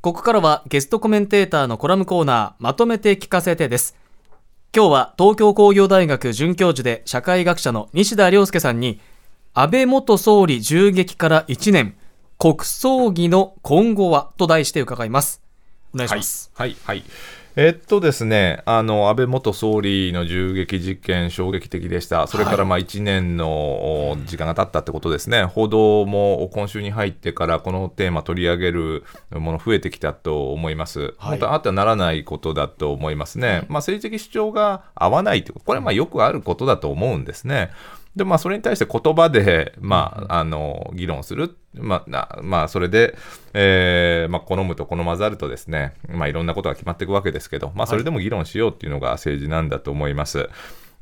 ここからはゲストコメンテーターのコラムコーナーまとめて聞かせてです。今日は東京工業大学准教授で社会学者の西田亮介さんに安倍元総理銃撃から1年国葬儀の今後はと題して伺います。お願いします。はい、はい、はい。えっとですね、あの安倍元総理の銃撃事件、衝撃的でした、それからまあ1年の時間が経ったってことですね、報道も今週に入ってからこのテーマ取り上げるもの増えてきたと思います、はい、本当あってはならないことだと思いますね、まあ、政治的主張が合わないというこれはまあよくあることだと思うんですね。で、まあ、それに対して言葉で、まあ、あの、議論する。まあ、まあ、それで、えー、まあ、好むと好まざるとですね、まあ、いろんなことが決まっていくわけですけど、まあ、それでも議論しようっていうのが政治なんだと思います。はい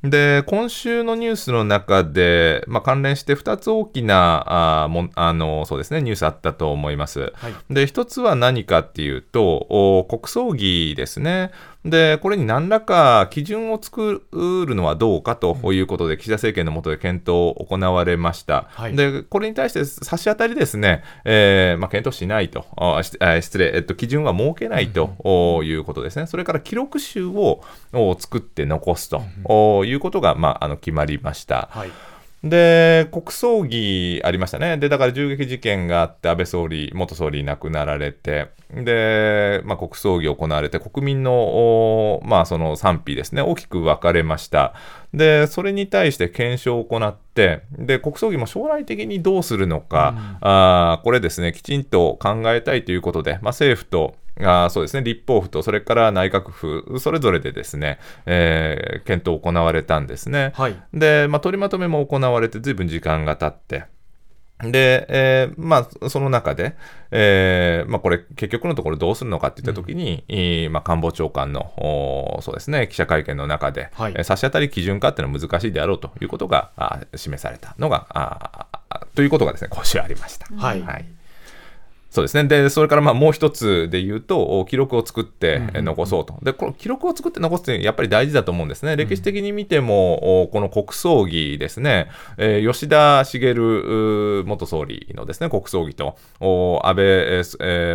で、今週のニュースの中で、まあ、関連して2つ大きなあもあのそうですね、ニュースあったと思います。はい、で、1つは何かっていうと、国葬儀ですね。で、これに何らか基準を作るのはどうかということで、岸田政権の下で検討行われました。はい、で、これに対して差し当たりですね、えーまあ、検討しないと、あ失礼、えっと、基準は設けないということですね。それから記録集を作って残すということが、まあ、あの決まりました。はいで、国葬儀ありましたね。で、だから銃撃事件があって、安倍総理、元総理亡くなられて、で、まあ、国葬儀行われて、国民の、まあ、その賛否ですね、大きく分かれました。で、それに対して検証を行って、で、国葬儀も将来的にどうするのか、うん、あこれですね、きちんと考えたいということで、まあ、政府と、あそうですね、立法府と、それから内閣府、それぞれでですね、えー、検討行われたんですね。はい、で、まあ、取りまとめも行われて、ずいぶん時間が経って、で、えー、まあ、その中で、えー、まあ、これ、結局のところどうするのかっていったときに、うん、まあ、官房長官の、そうですね、記者会見の中で、はい、差し当たり基準化っていうのは難しいであろうということがあ示されたのが、あということがですね、今週ありました。はい、はいそうですね。で、それからまあもう一つで言うと、記録を作って残そうと。で、この記録を作って残すってやっぱり大事だと思うんですね。歴史的に見ても、この国葬儀ですね、えー、吉田茂元総理のですね、国葬儀と、安倍、え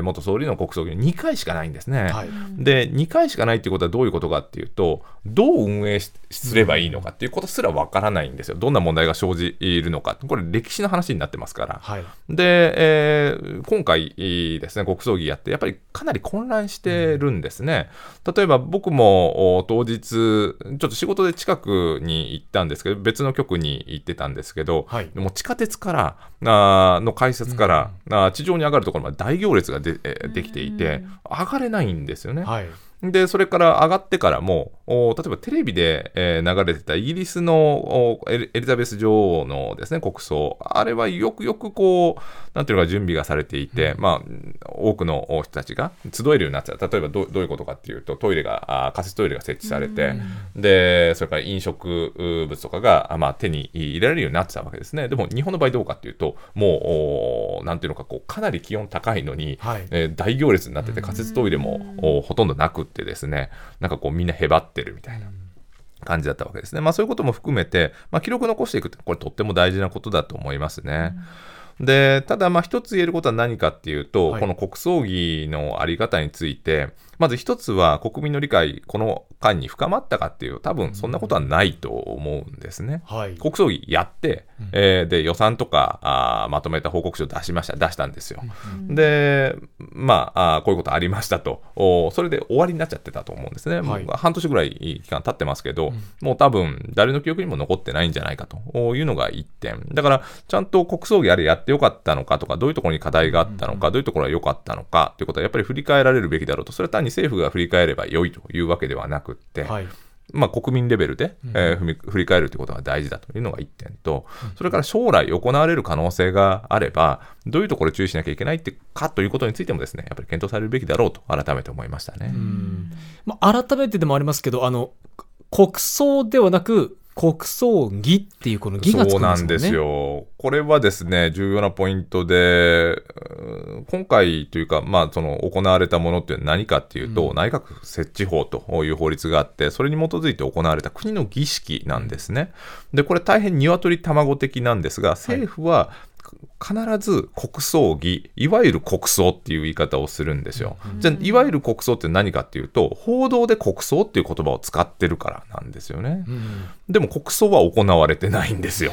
ー、元総理の国葬儀2回しかないんですね。はい、で、2回しかないっていうことはどういうことかっていうと、どう運営すればいいのかっていうことすらわからないんですよ。どんな問題が生じるのか。これ歴史の話になってますから。はい、で、えー、今回ですね、国葬儀やって、やっぱりかなり混乱してるんですね。例えば僕も当日、ちょっと仕事で近くに行ったんですけど、別の局に行ってたんですけど、はい、もう地下鉄からあの改札から、うん、あ地上に上がるところまで大行列がでできていて、上がれないんですよね。はい。で、それから上がってからも、例えばテレビで、えー、流れてたイギリスのエリザベス女王のですね、国葬、あれはよくよくこう、なんていうのか準備がされていて、うん、まあ、多くの人たちが集えるようになってた。例えばどどういうことかっていうと、トイレが、あ仮設トイレが設置されて、うん、で、それから飲食物とかが、まあ、手に入れられるようになってたわけですね。でも、日本の場合どうかっていうと、もう、なんていうのか、こう、かなり気温高いのに、はい、えー、大行列になってて、仮設トイレも、ほとんどなくってですね、なんかこうみんなへばってるみたいな。感じだったわけですね。まあそういうことも含めて、まあ、記録残していくってこれとっても大事なことだと思いますね。うん、で、ただまあ一つ言えることは何かっていうと、はい、この国葬儀のあり方について、まず一つは国民の理解、この間に深まったかっていう、多分そんなことはないと思うんですね。はい、国葬儀やって、うん、えー、で予算とかあまとめた報告書を出しました、出したんですよ。うん、で、まああ、こういうことありましたと。お、それで終わりになっちゃってたと思うんですね。はい、半年ぐらい期間経ってますけど、うん、もう多分誰の記憶にも残ってないんじゃないかと。いうのが1点。だから、ちゃんと国葬儀あれやってよかったのかとか、どういうところに課題があったのか、どういうところが良かったのかということはやっぱり振り返られるべきだろうと、それは単に政府が振り返れば良いというわけではなくって、はい、まあ、国民レベルで、えー、振り返るということが大事だというのが1点と、それから将来行われる可能性があれば、どういうところ注意しなきゃいけないってかということについてもですね、やっぱり検討されるべきだろうと改めて思いましたね。まあ、改めてでもありますけど、あの国葬ではなく、国葬儀っていうこの儀がつくんですよね。そうなんですよ。これはですね、重要なポイントで、今回というか、まあ、その行われたものって何かっていうと、うん、内閣設置法という法律があって、それに基づいて行われた国の儀式なんですね。で、これ大変鶏卵的なんですが、政府は必ず国葬儀いわゆる国葬っていう言い方をするんですよ。じゃあいわゆる国葬って何かっていうと報道で国葬っていう言葉を使ってるからなんですよね。でも国葬は行われてないんですよ。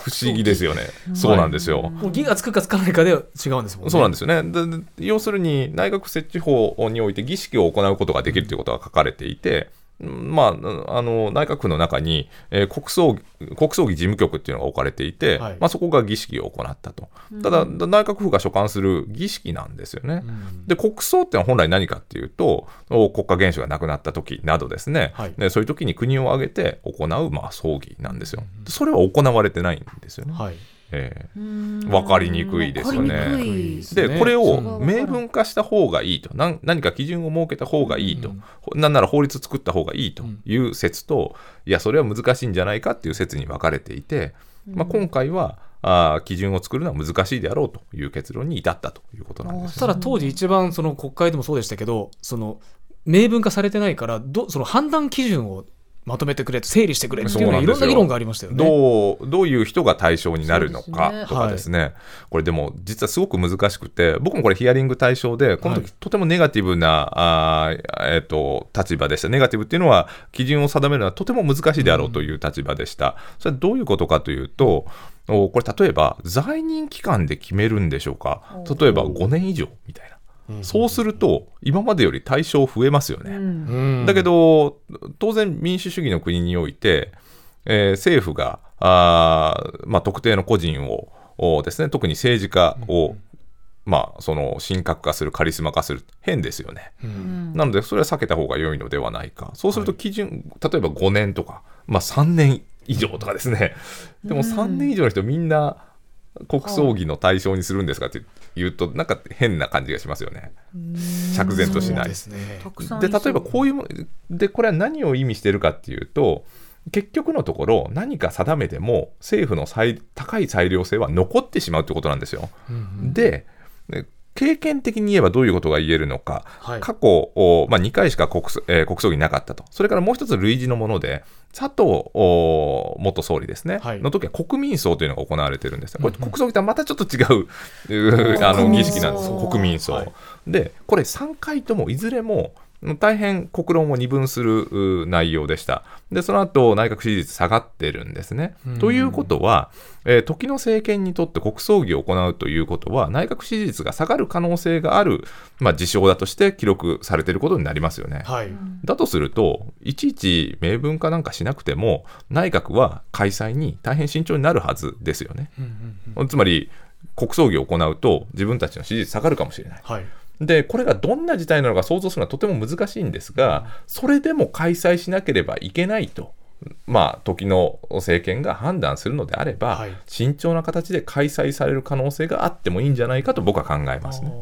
不思議ですよね。そうなんですよ。もう義がつくかつかないかでは違うんですもんね。そうなんですよね。要するに内閣設置法において儀式を行うことができるということが書かれていて、まあ、あの内閣府の中に、えー国葬国葬儀事務局っていうのが置かれていて、はいまあ、そこが儀式を行ったと、ただ、内閣府が所管する儀式なんですよね。で国葬ってのは本来何かっていうと、お国家元首が亡くなった時などですね、はいでそういう時に国を挙げて行う、まあ、葬儀なんですよ。それは行われてないんですよね。はい。えーわかりにくいですよねですね。でこれを明文化した方がいいと。なん何か基準を設けた方がいいと、なんなら法律作った方がいいという説と、いやそれは難しいんじゃないかっていう説に分かれていて、まあ、今回はあー基準を作るのは難しいであろうという結論に至ったということなんですただ当時一番その国会でもそうでしたけど、その明文化されてないからどその判断基準をまとめてくれ整理してくれっていうのはいろんな議論がありましたよね。どうどういう人が対象になるのかとかですね、これでも実はすごく難しくて、僕もこれヒアリング対象で、この時、はいとてもネガティブなあー、えー、と立場でした。ネガティブっていうのは、基準を定めるのはとても難しいであろうという立場でした。それはどういうことかというと、おこれ例えば在任期間で決めるんでしょうか例えば5年以上みたいな。そうすると、今までより対象増えますよね。うん。だけど、当然民主主義の国において、えー政府があー、まあ、特定の個人をおですね特に政治家を、まあ、その神格化するカリスマ化する変ですよね。なのでそれは避けた方が良いのではないか。そうすると基準、例えば5年とか、まあ、3年以上とかですね。でも3年以上の人みんな国葬儀の対象にするんですかって言うとなんか変な感じがしますよね釈然としないで。すね。例えばこういうもでこれは何を意味してるかっていうと結局のところ何か定めても政府の最高い裁量性は残ってしまうということなんですよ。でで経験的に言えばどういうことが言えるのか、はい。過去、おまあ、2回しか国,、えー国葬儀なかったと、それからもう一つ類似のもので、佐藤お元総理ですね、はい。の時は国民葬というのが行われてるんです、これ、国葬儀とはまたちょっと違うあの儀式なんです、葬国民葬。はい。で、これ、3回ともいずれも大変国論を二分するう内容でした。で、その後内閣支持率下がってるんですね。ということは、えー時の政権にとって国葬儀を行うということは、内閣支持率が下がる可能性がある、まあ、事象だとして記録されていることになりますよね。はい。だとすると、いちいち明文化なんかしなくても、内閣は開催に大変慎重になるはずですよね。つまり、国葬儀を行うと、自分たちの支持率下がるかもしれない。はい。で、これがどんな事態なのか想像するのはとても難しいんですが、それでも開催しなければいけないと。まあ、時の政権が判断するのであれば、はい。慎重な形で開催される可能性があってもいいんじゃないかと僕は考えますね。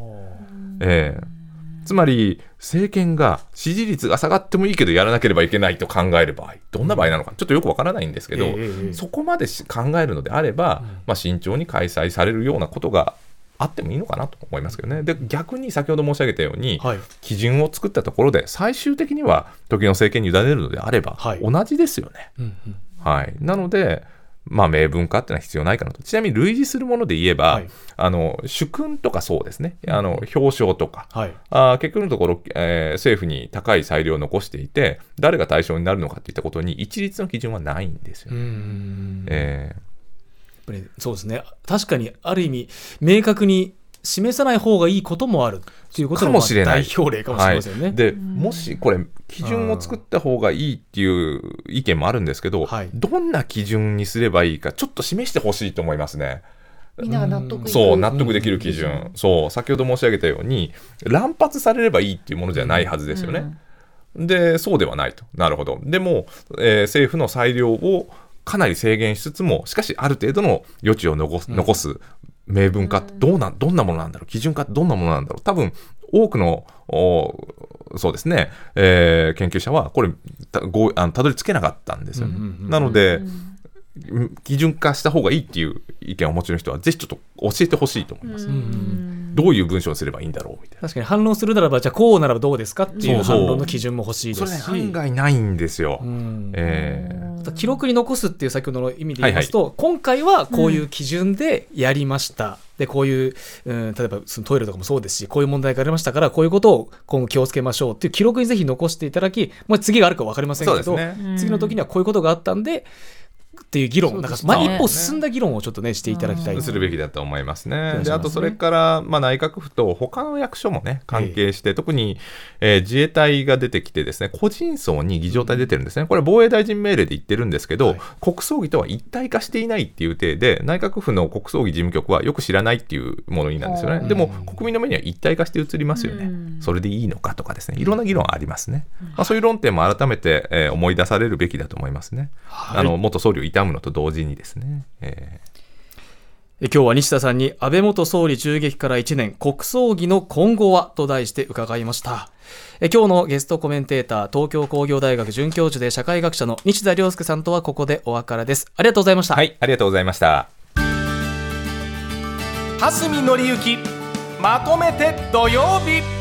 ええ。つまり政権が支持率が下がってもいいけどやらなければいけないと考える場合どんな場合なのかちょっとよくわからないんですけど、ええええそこまでし考えるのであれば、まあ、慎重に開催されるようなことがあってもいいのかなと思いますけどねで逆に先ほど申し上げたように、はい。基準を作ったところで最終的には時の政権に委ねるのであれば、はい同じですよね。うんうんはい、なので、まあ、明文化っていうのは必要ないかなと。ちなみに類似するもので言えば、はいあの主君とかそうですね、あの表彰とか、はい。あー結局のところ、えー政府に高い裁量を残していて、誰が対象になるのかっていったことに一律の基準はないんですようね。ん。えやっぱりそうですね。確かにある意味明確に示さない方がいいこともあるっていうことのかもしれない。まあ代表例かもしれませんね。はい、でもしこれ基準を作った方がいいっていう意見もあるんですけど、はい。どんな基準にすればいいかちょっと示してほしいと思いますね。みんなが納得そう納得できる基準、そう。先ほど申し上げたように乱発されればいいっていうものじゃないはずですよね。でそうではないと。なるほど。でも、えー政府の裁量をかなり制限しつつもしかしある程度の余地を残す,、残す明文化ってどうなんどんなものなんだろう基準化ってどんなものなんだろう。多分多くのおそうですね、えー研究者はこれたごあのたどり着けなかったんですよね。なので、基準化した方がいいっていう意見をお持ちの人はぜひちょっと教えてほしいと思います。うんどういう文章にすればいいんだろうみたいな。確かに反論するならばじゃあこうならばどうですかっていう反論の基準も欲しいでそれねすし案外ないんですよ。うん。えー記録に残すっていう先ほどの意味で言いますと、今回はこういう基準でやりました、でこういう、うん、例えばそのトイレとかもそうですしこういう問題がありましたからこういうことを今後気をつけましょうっていう記録にぜひ残していただき、まあ、次があるか分かりませんけど、ね。次の時にはこういうことがあったんでっていう議論、なんかまあ、一歩進んだ議論をちょっとねしていただきたい。するべきだと思います。ね。ね。であとそれから、まあ、内閣府と他の役所もね関係して、特に、えー自衛隊が出てきてですね個人葬に儀仗隊出てるんですね、これ防衛大臣命令で言ってるんですけど、はい。国葬儀とは一体化していないっていう体で内閣府の国葬儀事務局はよく知らないっていうものになんですようん。ねでも国民の目には一体化して映りますよね、うん。それでいいのかとかですねいろんな議論ありますね、まあ、そういう論点も改めて、えー思い出されるべきだと思いますね、あの元総理を悼むのと同時にですね、えーえ今日は西田さんに安倍元総理銃撃から1年国葬儀の今後はと題して伺いました。え今日のゲストコメンテーター東京工業大学准教授で社会学者の西田亮介さんとはここでお別れです。ありがとうございました、はいありがとうございました。蓮見紀之まとめて土曜日